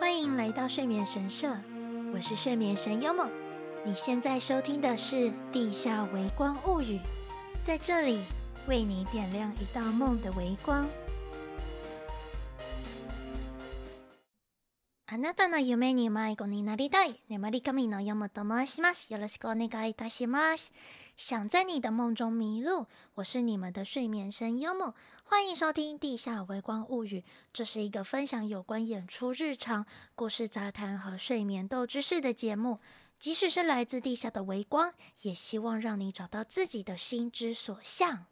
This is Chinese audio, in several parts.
欢迎来到睡眠神社，我是睡眠神优梦。你现在收听的是《地下微光物语》，在这里为你点亮一道梦的微光。あなたの梦に迷子になりたい。眠り神のヨモと申します。よろしくお愿いいたします。想在你的梦中迷路，我是你们的睡眠神优梦，欢迎收听《地下微光物语》。这是一个分享有关演出日常、故事杂谈和睡眠斗知识的节目。即使是来自地下的微光，也希望让你找到自己的心之所向。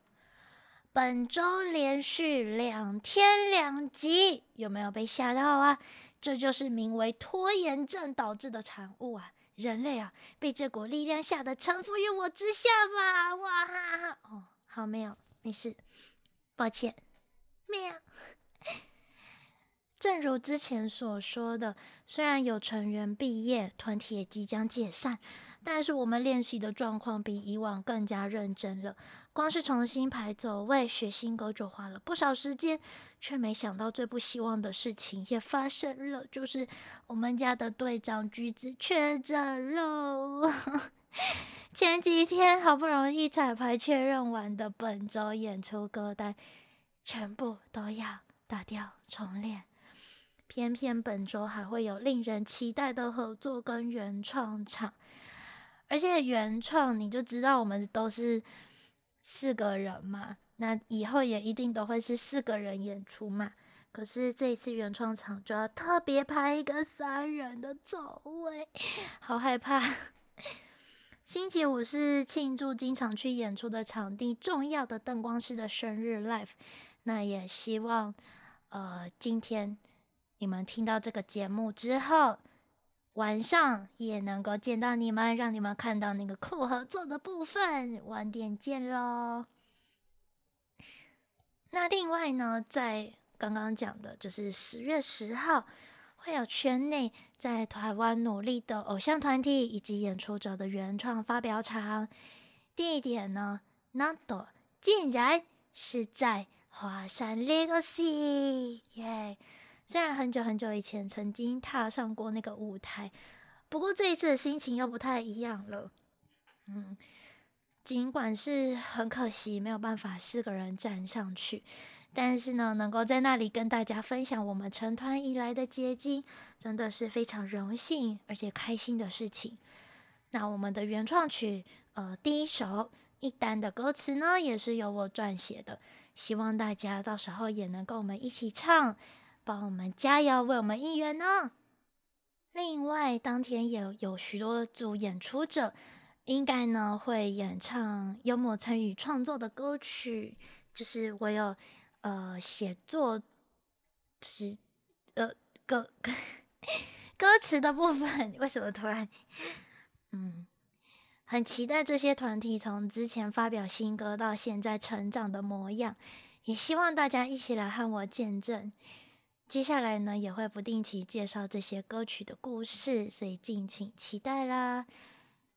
本周连续两天两集，有没有被吓到啊？ 这就是名为拖延症导致的产物啊！人类啊，被这股力量吓得臣服于我之下吧！哇哈哈！哦，好，没有，没事，抱歉，喵。正如之前所说的，虽然有成员毕业，团体也即将解散，但是我们练习的状况比以往更加认真了。光是重新排走位、学新歌就花了不少时间，却没想到最不希望的事情也发生了，就是我们家的队长橘子确诊了。前几天好不容易彩排确认完的本周演出歌单，全部都要打掉重练。偏偏本周还会有令人期待的合作跟原创场，而且原创你就知道我们都是四个人嘛，那以后也一定都会是四个人演出嘛。可是这一次原创场就要特别排一个三人的座位，好害怕。星期五是庆祝经常去演出的场地重要的灯光师的生日 live，那也希望呃今天。你们听到这个节目之后，晚上也能够见到你们，让你们看到那个酷合作的部分。晚点见喽。那另外呢，在刚刚讲的，就是十月十号会有圈内在台湾努力的偶像团体以及演出者的原创发表场，地点呢，那都竟然是在华山 Legacy，耶、虽然很久很久以前曾经踏上过那个舞台，不过这一次的心情又不太一样了。嗯，尽管是很可惜没有办法四个人站上去，但是呢，能够在那里跟大家分享我们成团以来的结晶，真的是非常荣幸而且开心的事情。那我们的原创曲，呃，第一首一单的歌词呢，也是由我撰写的，希望大家到时候也能跟我们一起唱。帮我们加油，为我们应援呢。另外，当天也有，许多组演出者，应该呢会演唱幽默参与创作的歌曲，就是我有呃写作是呃歌歌 歌词的部分。为什么突然 嗯很期待这些团体从之前发表新歌到现在成长的模样，也希望大家一起来和我见证。接下来呢，也会不定期介绍这些歌曲的故事，所以敬请期待啦。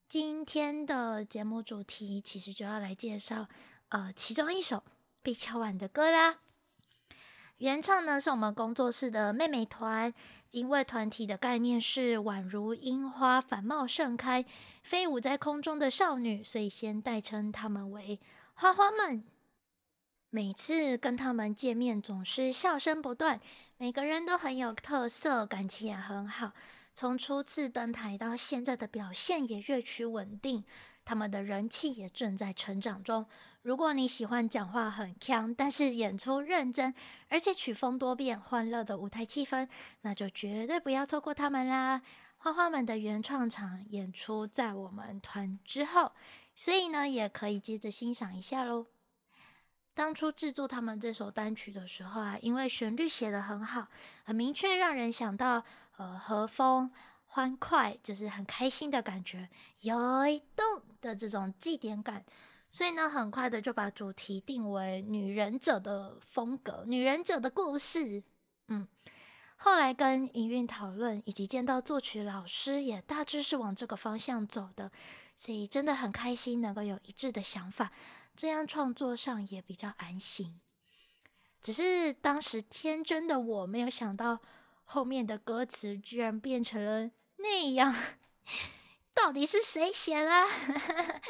今天的节目主题其实就要来介绍，呃，其中一首被敲碗的歌啦。原唱呢是我们工作室的妹妹团，因为团体的概念是宛如樱花繁茂盛开，飞舞在空中的少女，所以先代称她们为花花们。每次跟他们见面，总是笑声不断。每个人都很有特色，感情也很好。从初次登台到现在的表现也越趋稳定，他们的人气也正在成长中。如果你喜欢讲话很锵，但是演出认真，而且曲风多变、欢乐的舞台气氛，那就绝对不要错过他们啦！花花们的原创场演出在我们团之后，所以呢，也可以接着欣赏一下喽。当初制作他们这首单曲的时候啊，因为旋律写得很好，很明确，让人想到呃和风欢快，就是很开心的感觉，有一动的这种祭典感，所以呢，很快的就把主题定为女忍者的风格，女忍者的故事。嗯，后来跟营运讨论，以及见到作曲老师也大致是往这个方向走的，所以真的很开心能够有一致的想法。这样创作上也比较安心，只是当时天真的我没有想到 后面的歌词居然变成了那样，到底是谁写的？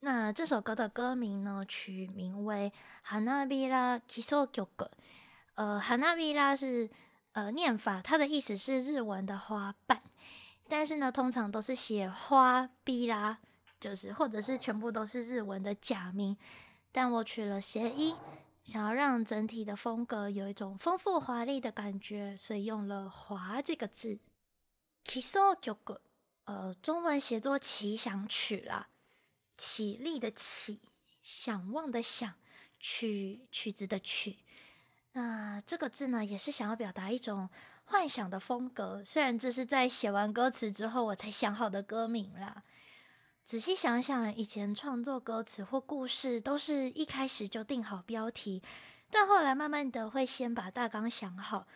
那这首歌的歌名呢，取名为《花びら基础曲》。呃，花びら是呃念法，它的意思是日文的花瓣，但是呢，通常都是写花びら， 就是或者是全部都是日文的假名。但我取了谐音，想要让整体的风格有一种丰富华丽的感觉，所以用了“华”这个字。基础曲，呃，中文写作奇想曲啦。起立的起，想望的想，曲曲子的曲。那这个字呢，也是想要表达一种幻想的风格。虽然这是在写完歌词之后我才想好的歌名啦。仔细想想，以前创作歌词或故事，都是一开始就定好标题，但后来慢慢的会先把大纲想好，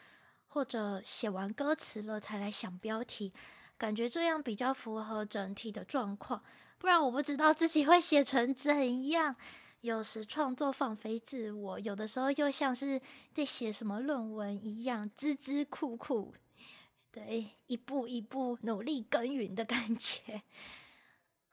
或者写完歌词了才来想标题，感觉这样比较符合整体的状况。不然我不知道自己会写成怎样。有时创作放飞自我，有的时候又像是在写什么论文一样，孜孜酷酷，对，一步一步努力耕耘的感觉。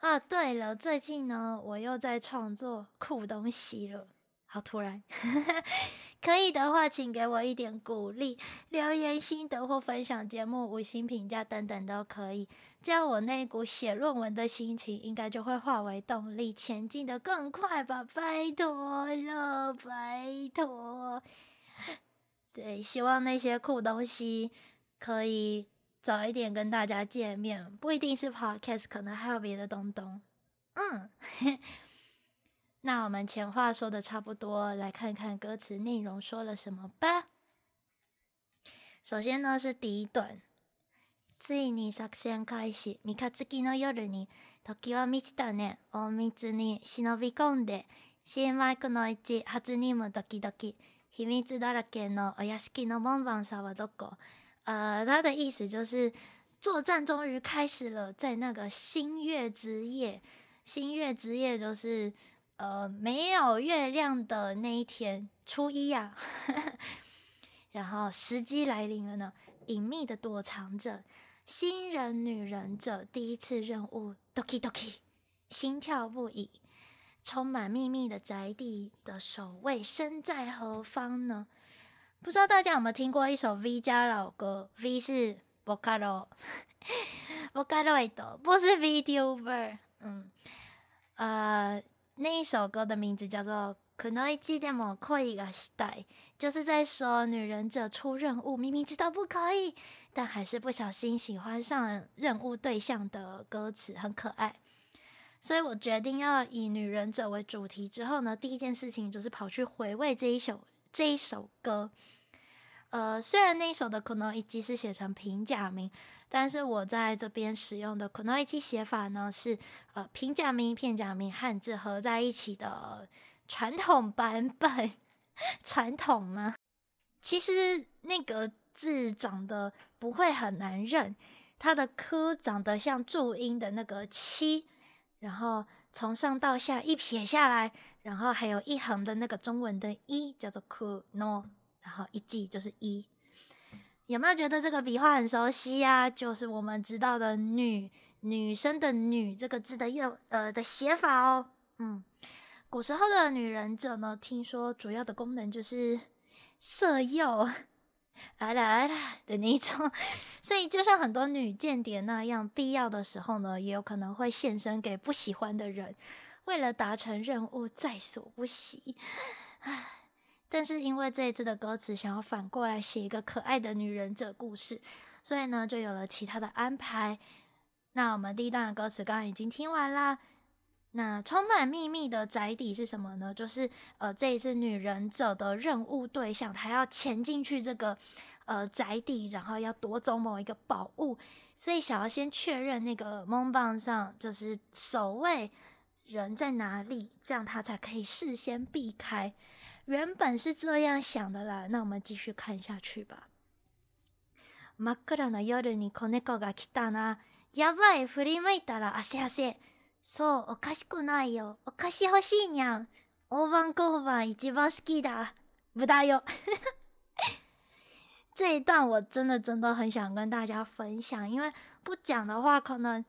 啊，对了，最近呢，我又在创作酷东西了。好突然，可以的话，请给我一点鼓励，留言心得或分享节目五星评价等等都可以。这样我那股写论文的心情，应该就会化为动力，前进得更快吧。拜托了，拜托。对，希望那些酷东西可以早一点跟大家见面，不一定是 Podcast，可能还有别的东东。嗯。那我们前话说的差不多，来看看歌词内容说了什么吧。首先呢是第一段，ついに作戦开始。三日月の夜に时は満ちたね。隠密に忍び込んで新米くの市初任务ドキドキ。秘密だらけのお屋敷の门番さんはどこ？呃，他的意思就是作战终于开始了，在那个新月之夜。新月之夜就是。呃，没有月亮的那一天，初一呀、啊，然后时机来临了呢，隐秘的躲藏着，新人女忍者第一次任务，doki doki，心跳不已，充满秘密的宅地的守卫身在何方呢？不知道大家有没有听过一首 V 家老歌？V 是 Vocaloid，Vocaloid 不是 VTuber，嗯，呃。那一首歌的名字叫做《くのいちでも恋がしたい》，就是在说女忍者出任务，明明知道不可以，但还是不小心喜欢上任务对象的歌词，很可爱。所以我决定要以女忍者为主题。之后呢，第一件事情就是跑去回味这一首 这一首歌。呃，虽然那一首的くのいち是写成平假名。但是我在这边使用的くのいち写法呢，是呃平假名、片假名、汉字合在一起的传统版本。传统吗？其实那个字长得不会很难认，它的く长得像注音的那个七，然后 从上到下一撇下来，然后还有一横的那个中文的一，叫做 “ku no”，，然后一记就是一。有没有觉得这个笔画很熟悉呀、就是我们知道的女女生的女这个字的用呃的写法哦。嗯，古时候的女忍者呢，听说主要的功能就是色诱，啊啦啊啦的那种，所以就像很多女间谍那样，必要的时候呢，也有可能会献身给不喜欢的人，为了达成任务在所不惜。唉。但是因为这一次的歌词想要反过来写一个可爱的女忍者故事，所以呢就有了其他的安排。那我们第一段的歌词刚刚已经听完啦。那充满秘密的宅邸是什么呢？就是呃这一次女忍者的任务对象，她要潜进去这个呃宅邸，然后要夺走某一个宝物，所以想要先确认那个门番さん就是守卫人在哪里，这样她才可以事先避开。原本是这样想的啦，那我们继续看下去吧。真っ暗な夜に子猫が来たな。やばい、振り向いたら汗汗。 そう、おかしくないよ。お菓子欲しいにゃん。大判小判一番好きだ。无駄よ。 这一段我真的真的很想跟大家分享，因为不讲的话，可能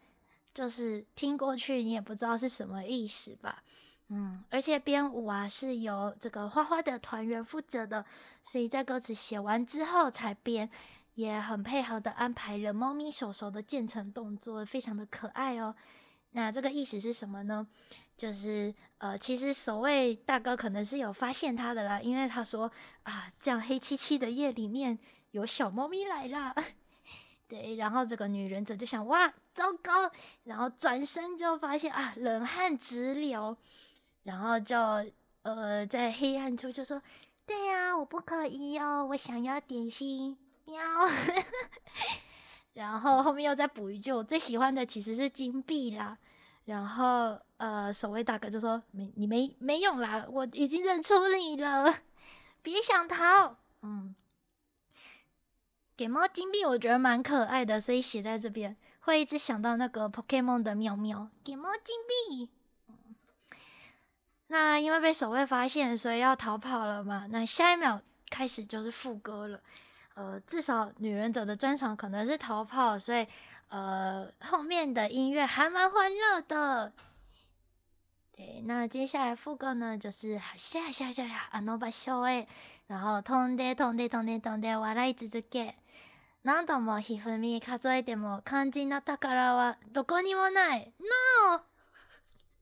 就是听过去你也不知道是什么意思吧。嗯，而且编舞啊是由这个花花的团员负责的，所以在歌词写完之后才编，也很配合的安排了猫咪手手的渐层动作，非常的可爱哦。 那这个意思是什么呢？就是呃，其实守卫大哥可能是有发现他的啦，因为他说啊，这样黑漆漆的夜里面有小猫咪来了，对，然后这个女忍者就想哇，糟糕，然后转身就发现啊，冷汗直流。然后就呃，在黑暗处就说：“对呀、啊，我不可以哦，我想要点心。”喵。然后后面又再补一句：“我最喜欢的其实是金币啦。”然后呃，守卫大哥就说：“没，你没没用啦，我已经认出你了，别想逃。”嗯，给猫金币我觉得蛮可爱的，所以写在这边会一直想到那个 Pokemon 的妙妙，给猫金币。那因为被守卫发现，所以要逃跑了嘛。那下一秒开始就是副歌了。呃，至少女忍者的专场可能是逃跑，所以呃后面的音乐还蛮欢乐的。对，那接下来副歌呢，就是下下下下あの场所へ，然后飞んで飞んで飞んで飞んで笑い続け。何度もひふみ数えても肝心な宝はどこにもない。No。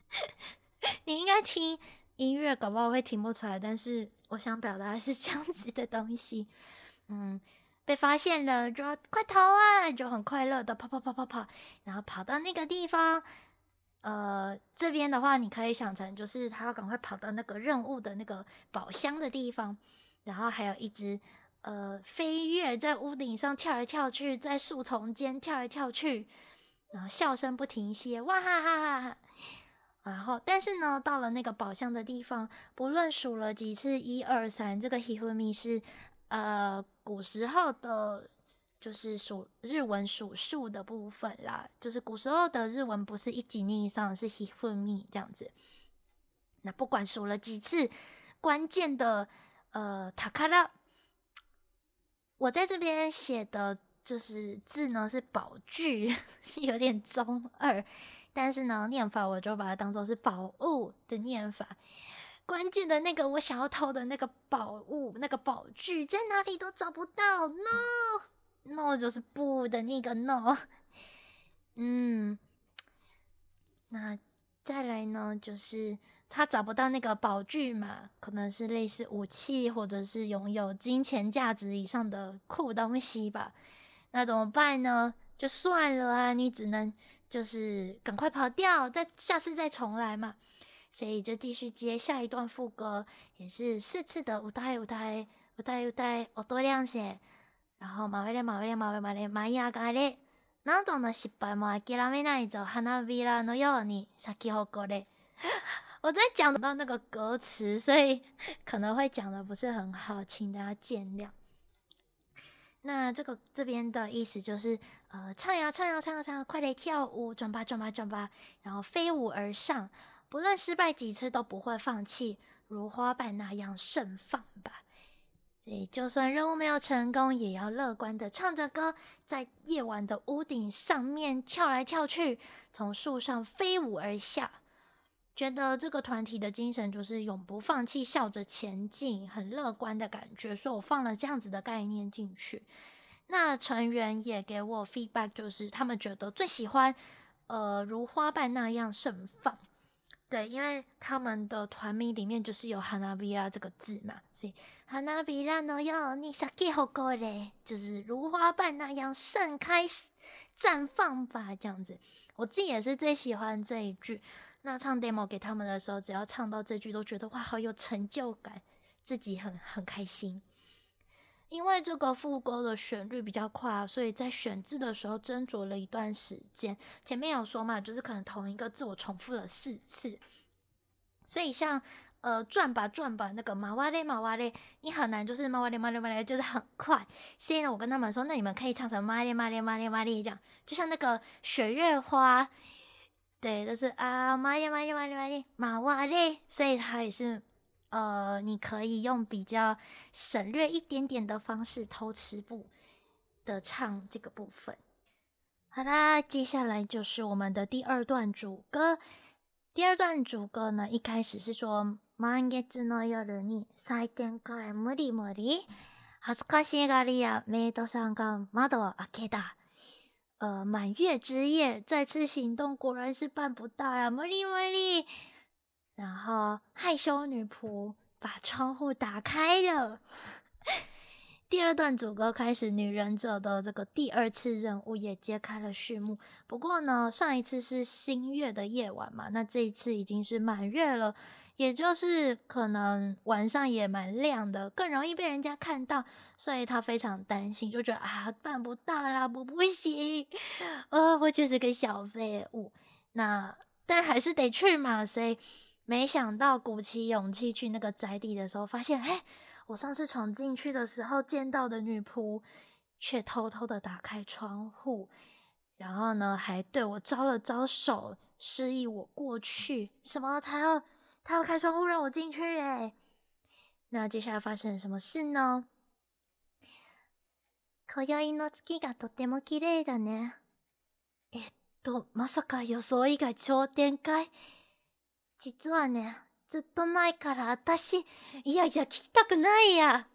你应该听音乐，搞不好会听不出来。但是我想表达的是这样子的东西，嗯，被发现了就要快逃啊，就很快乐的跑跑跑跑跑，然后跑到那个地方。呃，这边的话你可以想成就是他要赶快跑到那个任务的那个宝箱的地方，然后还有一只呃飞跃在屋顶上跳来跳去，在树丛间跳来跳去，然后笑声不停歇，哇哈哈哈哈。然后，但是呢，到了那个宝箱的地方，不论数了几次一二三，这个 hifumi 是呃古时候的，就是数日文数数的部分啦。就是古时候的日文不是一几尼以上，是 hifumi 这样子。那不管数了几次，关键的呃塔卡拉，我在这边写的就是字呢是宝具，有点中二。但是呢，念法我就把它当做是宝物的念法。关键的那个我想要偷的那个宝物，那个宝具在哪里都找不到。No，No 就是不的那个 No。嗯，那再来呢，就是他找不到那个宝具嘛，可能是类似武器，或者是拥有金钱价值以上的酷东西吧。那怎么办呢？就算了啊，你只能。就是赶快跑掉，再下次再重来嘛，所以就继续接下一段副歌，也是四次的舞台舞台舞台舞台音量线，然后马尾咧马尾咧马尾马尾舞い上がれ，何度の失败も谛めないぞ花びらのように咲き夸れ。我在讲到那个歌词，所以可能会讲的不是很好，请大家见谅。那这个这边的意思就是，呃，唱呀唱呀唱呀唱呀，快来跳舞，转吧转吧转吧，然后飞舞而上， 不论失败几次都不会放弃，如花瓣那样盛放吧。所以就算任务没有成功，也要乐观的唱着歌，在夜晚的屋顶上面跳来跳去，从树上飞舞而下。觉得这个团体的精神就是永不放弃，笑着前进，很乐观的感觉，所以我放了这样子的概念进去。那成员也给我 feedback，就是他们觉得最喜欢，呃，如花瓣那样盛放。对，因为他们的团名里面就是有花びら这个字嘛，所以花びらのように咲き夸れ，就是如花瓣那样盛开绽放吧，这样子。我自己也是最喜欢这一句。那唱 demo 给他们的时候，只要唱到这句，都觉得哇，好有成就感，自己很很开心。 因为这个副歌的旋律比较快，啊所以在选字的时候斟酌了一段时间。前面有说嘛，就是可能同一个字我重复了四次，所以像呃转吧转吧那个马哇嘞马哇嘞，你很难就是马哇嘞马嘞马嘞，就是很快。所以呢，我跟他们说，那你们可以唱成马嘞马嘞马嘞马嘞这样，就像那个雪月花。对，就是啊，玛丽玛丽玛丽玛丽玛瓦嘞，所以它也是呃，你可以用比较省略一点点的方式偷吃步的唱这个部分。好啦，接下来就是我们的第二段主歌。第二段主歌呢，一开始是说“满月の夜に采点会无理无理耻ずかしがり屋メイドさんが窓を开けた”。呃，满月之夜再次行动，果然是办不到啊！无理无理。 然后害羞女仆把窗户打开了。第二段主歌开始，女忍者的这个第二次任务也揭开了序幕。不过呢，上一次是新月的夜晚嘛，那这一次已经是满月了，也就是可能晚上也蛮亮的，更容易被人家看到，所以她非常担心，就觉得啊，办不到啦，我不行，呃，我就是个小废物。那但还是得去嘛，所以。没想到鼓起勇气去那个宅邸的时候，发现，哎，我上次闯进去的时候见到的女仆，却偷偷的打开窗户，然后呢，还对我招了招手，示意我过去。什么？他要他要开窗户让我进去？哎，那接下来发生了什么事呢？今宵の月がとても綺丽だね。えっと、まさか装いが超展开。 実はね、ずっと前から私、いやいや闻きたくないや。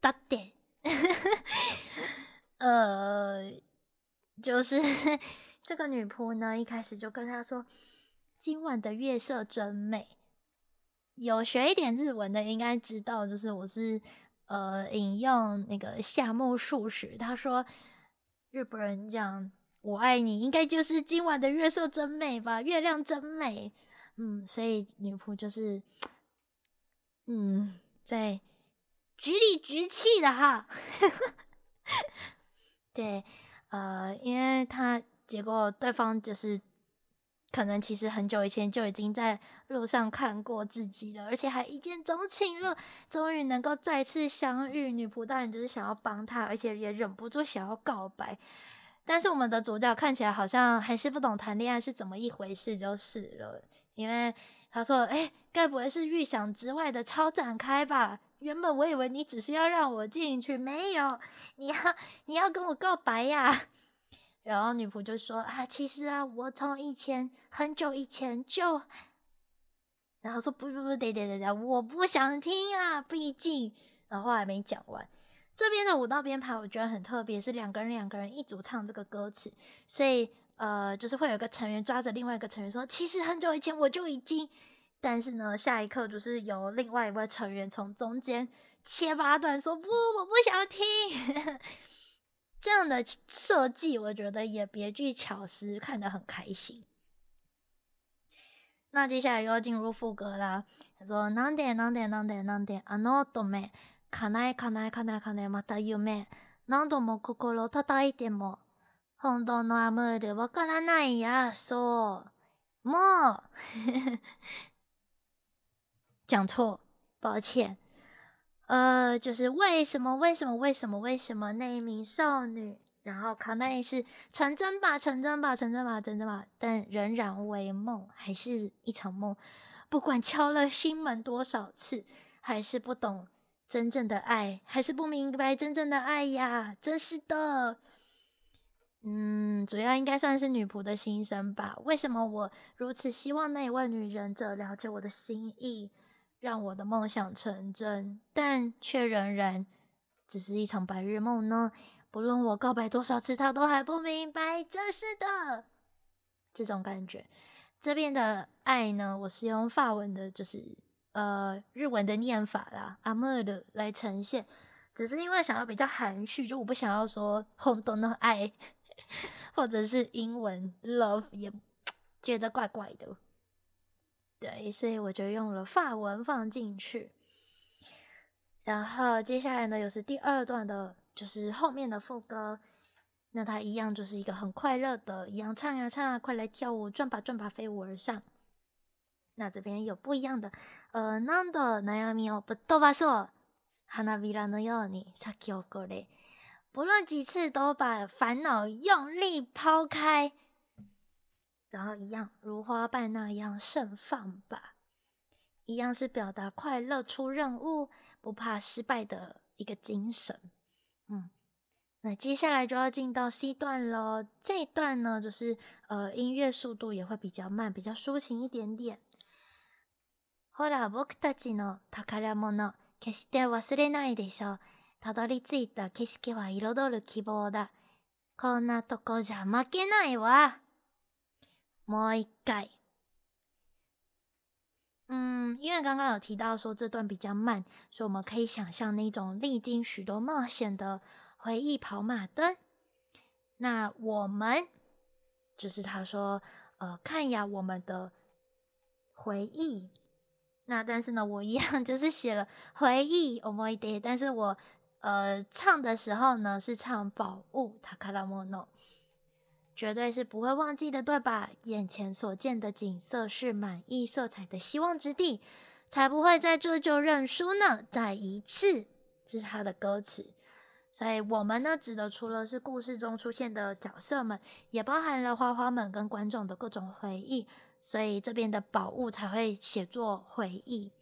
だって，呃，就是这个女仆呢，一开始就跟他说，今晚的月色真美。有学一点日文的应该知道，就是我是呃引用那个夏目漱石，他说日本人讲。 我爱你，应该就是今晚的月色真美吧？月亮真美，嗯，所以女仆就是，嗯，在局里局气的哈，对，呃，因为他结果对方就是可能其实很久以前就已经在路上看过自己了，而且还一见钟情了，终于能够再次相遇，女仆当然就是想要帮他，而且也忍不住想要告白。但是我们的主角看起来好像还是不懂谈恋爱是怎么一回事，就是了。因为他说：“哎，该不会是预想之外的超展开吧？原本我以为你只是要让我进去，没有，你要你要跟我告白呀。”然后女仆就说：“啊，其实啊，我从以前很久以前就……然后说不不不，得得得得，我不想听啊，毕竟……然后话还没讲完。”这边的舞蹈编排我觉得很特别，是两个人两个人一组唱这个歌词，所以呃，就是会有一个成员抓着另外一个成员说：“其实很久以前我就已经……”但是呢，下一刻就是由另外一位成员从中间切八段说：“不，我不想听。 ”这样的设计我觉得也别具巧思，看得很开心。那接下来又要进入副歌啦，他说：“なんでなんでなんでなんであの乙女。” かなえかなえかなえかなえまた梦何度も心叩いても本当のアムールわからない呀，そうもう讲错，抱歉。呃，就是为什么为什么为什么为什么那一名少女，然后卡奈是成真吧成真吧成真吧成真吧，但仍然为梦，还是一场梦。不管敲了心门多少次，还是不懂。 真正的爱还是不明白真正的爱呀，真是的。嗯，主要应该算是女仆的心声吧。为什么我如此希望那一位女忍者了解我的心意，让我的梦想成真，但却仍然只是一场白日梦呢？不论我告白多少次，她都还不明白。真是的，这种感觉。这边的爱呢，我是用法文的，就是。呃，日文的念法啦，アムール来呈现，只是因为想要比较含蓄，就我不想要说红豆的爱，或者是英文 love 也觉得怪怪的，对，所以我就用了法文放进去。然后接下来呢，又是第二段的，就是后面的副歌，那它一样就是一个很快乐的，一样唱呀唱啊，快来跳舞，转吧转吧，飞舞而上。 那这边有不一样的，呃，何度悩みをぶっ飞ばそう，花びらのように咲き夸れ。不论几次都把烦恼用力抛开，然后一样如花瓣那样盛放吧。 一样是表达快乐出任务、不怕失败的一个精神。嗯，那接下来就要进到 C 段了。这一段呢，就是呃音乐速度也会比较慢，比较抒情一点点。 ほら、仆たちの宝物、决して忘れないでしょう。たどり着いた景色は彩る希望だ。こんなとこじゃ负けないわ。もう一回。嗯，因为刚刚有提到说这段比较慢，所以我们可以想象那种历经许多冒险的回忆跑马灯。那我们就是他说，呃，看呀，我们的回忆。那但是呢，我一样 就是写了回忆思い出，但是我呃唱的时候呢是唱宝物宝物，绝对是不会忘记的，对吧？眼前所见的景色是满溢色彩的希望之地，才不会在这就认输呢。再一次，这是他的歌词。所以我们呢，指的除了是故事中出现的角色们，也包含了花花们跟观众的各种回忆。所以这边的宝物才会写作回忆，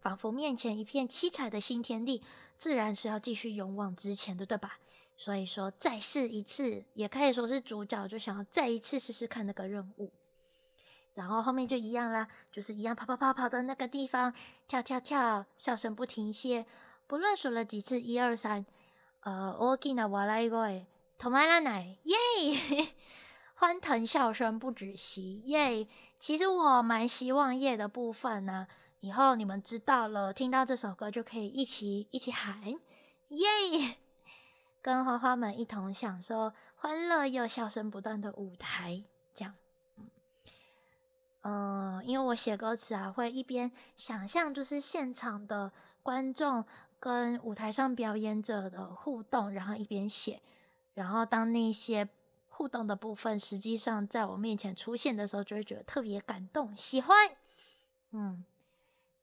仿佛面前一片七彩的新天地，自然是要继续勇往直前的，对吧？所以说再试一次，也可以说是主角就想要再一次试试看那个任务。然后后面就一样啦，就是一样跑跑跑跑的那个地方，跳跳跳，笑声不停歇，不论数了几次，一二三，呃，大きな笑い声止まらない，耶！ 欢腾笑声不止息，耶！其实我蛮希望耶的部分呢，以后你们知道了，听到这首歌就可以一起一起喊耶，跟花花们一同享受欢乐又笑声不断的舞台，这样。嗯，因为我写歌词啊，会一边想象就是现场的观众跟舞台上表演者的互动，然后一边写，然后当那些。互动的部分，实际上在我面前出现的时候，就会觉得特别感动，喜欢。嗯，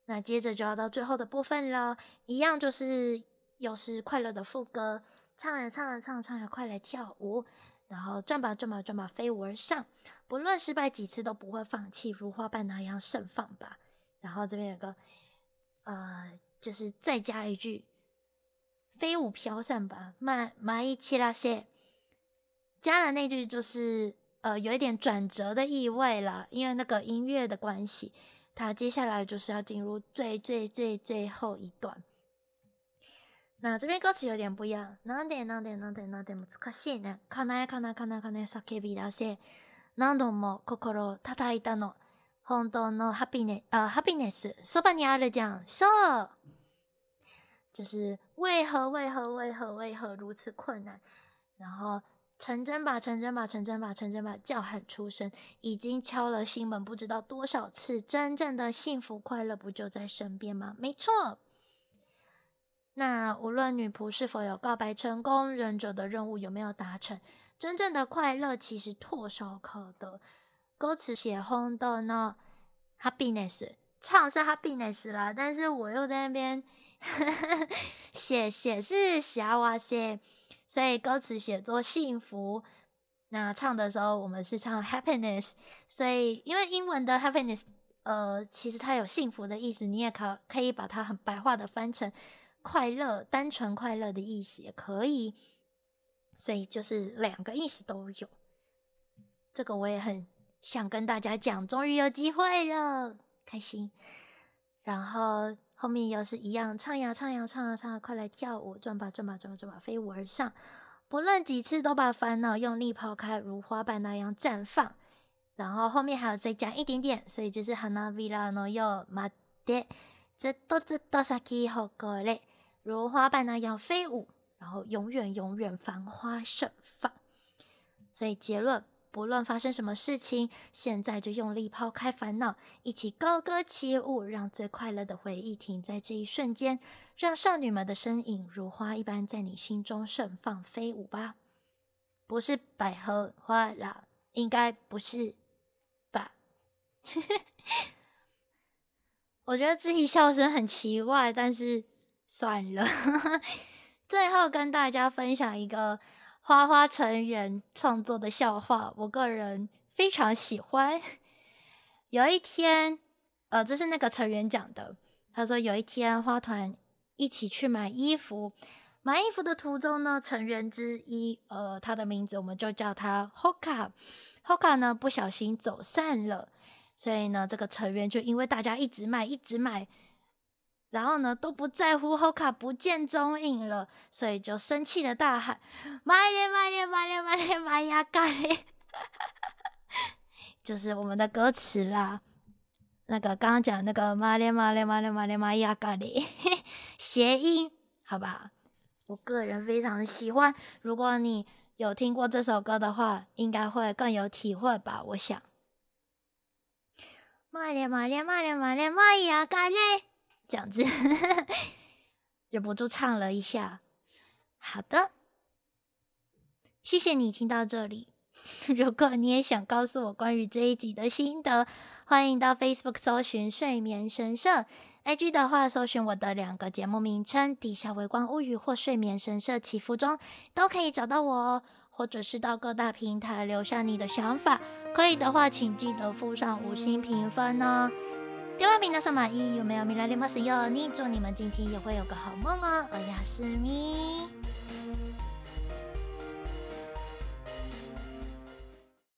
那接着就要到最后的部分了，一样就是又是快乐的副歌，唱呀唱呀唱，唱呀快来跳舞，然后转吧转吧转吧飞舞而上，不论失败几次都不会放弃，如花瓣那样盛放吧。然后这边有个呃，就是再加一句，飞舞飘散吧，ま舞い散らせ。 加了那句就是呃有一点转折的意味了，因为那个音乐的关系，它接下来就是要进入最最最最后一段。那这边歌词有点不一样，なんでなんでなんでなんで难しいね。かなえかなかなかな叫び出せ。何度も心を叩いたの。本当のハピネ呃ハピネスそばにあるじゃん。So，就是为何为何为何为何如此困难？然后。 成真吧，成真吧，成真吧，成真吧！叫喊出声，已经敲了心门不知道多少次。真正的幸福快乐不就在身边吗？没错。那无论女仆是否有告白成功，忍者的任务有没有达成，真正的快乐其实唾手可得。歌词写红的呢，happiness 唱是 happiness 啦，但是我又在那边 写写是小哇塞。所以歌词写作幸福，那唱的时候我们是唱 happiness，所以因为英文的 happiness，呃，其实它有幸福的意思，你也可可以把它很白话的翻成快乐、单纯快乐的意思也可以，所以就是两个意思都有。这个我也很想跟大家讲，终于有机会了，开心。然后。后面又是一样，唱呀唱呀唱呀唱呀，快来跳舞，转吧转吧转吧转吧，飞舞而上，不论几次都把烦恼用力抛开，如花瓣那样绽放。然后后面还有再加一点点，所以就是花びらのよう待ってずっとずっと咲き夸れ，如花瓣那样飞舞，然后永远永远繁花盛放。所以结论。 不论发生什么事情，现在就用力抛开烦恼，一起高歌起舞，让最快乐的回忆停在这一瞬间，让少女们的身影如花一般在你心中盛放飞舞吧。不是百合花啦，应该不是吧？我觉得自己笑声很奇怪，但是算了。最后跟大家分享一个。花花成员创作的笑话，我个人非常喜欢。有一天，呃，这是那个成员讲的。他说有一天花团一起去买衣服，买衣服的途中呢，成员之一，呃，他的名字我们就叫他 Hoka，Hoka 呢不小心走散了，所以呢，这个成员就因为大家一直卖，一直卖。然后呢，都不在乎 Hoka 不见踪影了，所以就生气的大喊：“买咧买咧买咧买咧买呀咖喱！” 就是我们的歌词啦。那个刚刚讲那个“买咧买咧买咧买咧买呀咖喱” 谐音，好吧？我个人非常喜欢。如果你有听过这首歌的话，应该会更有体会吧？我想。买咧买咧买咧买咧买呀咖喱。这样子，忍不住唱了一下。好的，谢谢你听到这里。如果你也想告诉我关于这一集的心得，欢迎到 Facebook 搜寻“睡眠神社 ”，IG 的话搜寻我的两个节目名称“地下微光物语”或“睡眠神社祈福中”，都可以找到我哦。或者是到各大平台留下你的想法，可以的话，请记得附上五星评分哦。では皆様いい夢を見られますように。祝你们今天也会有个好梦哦おやすみ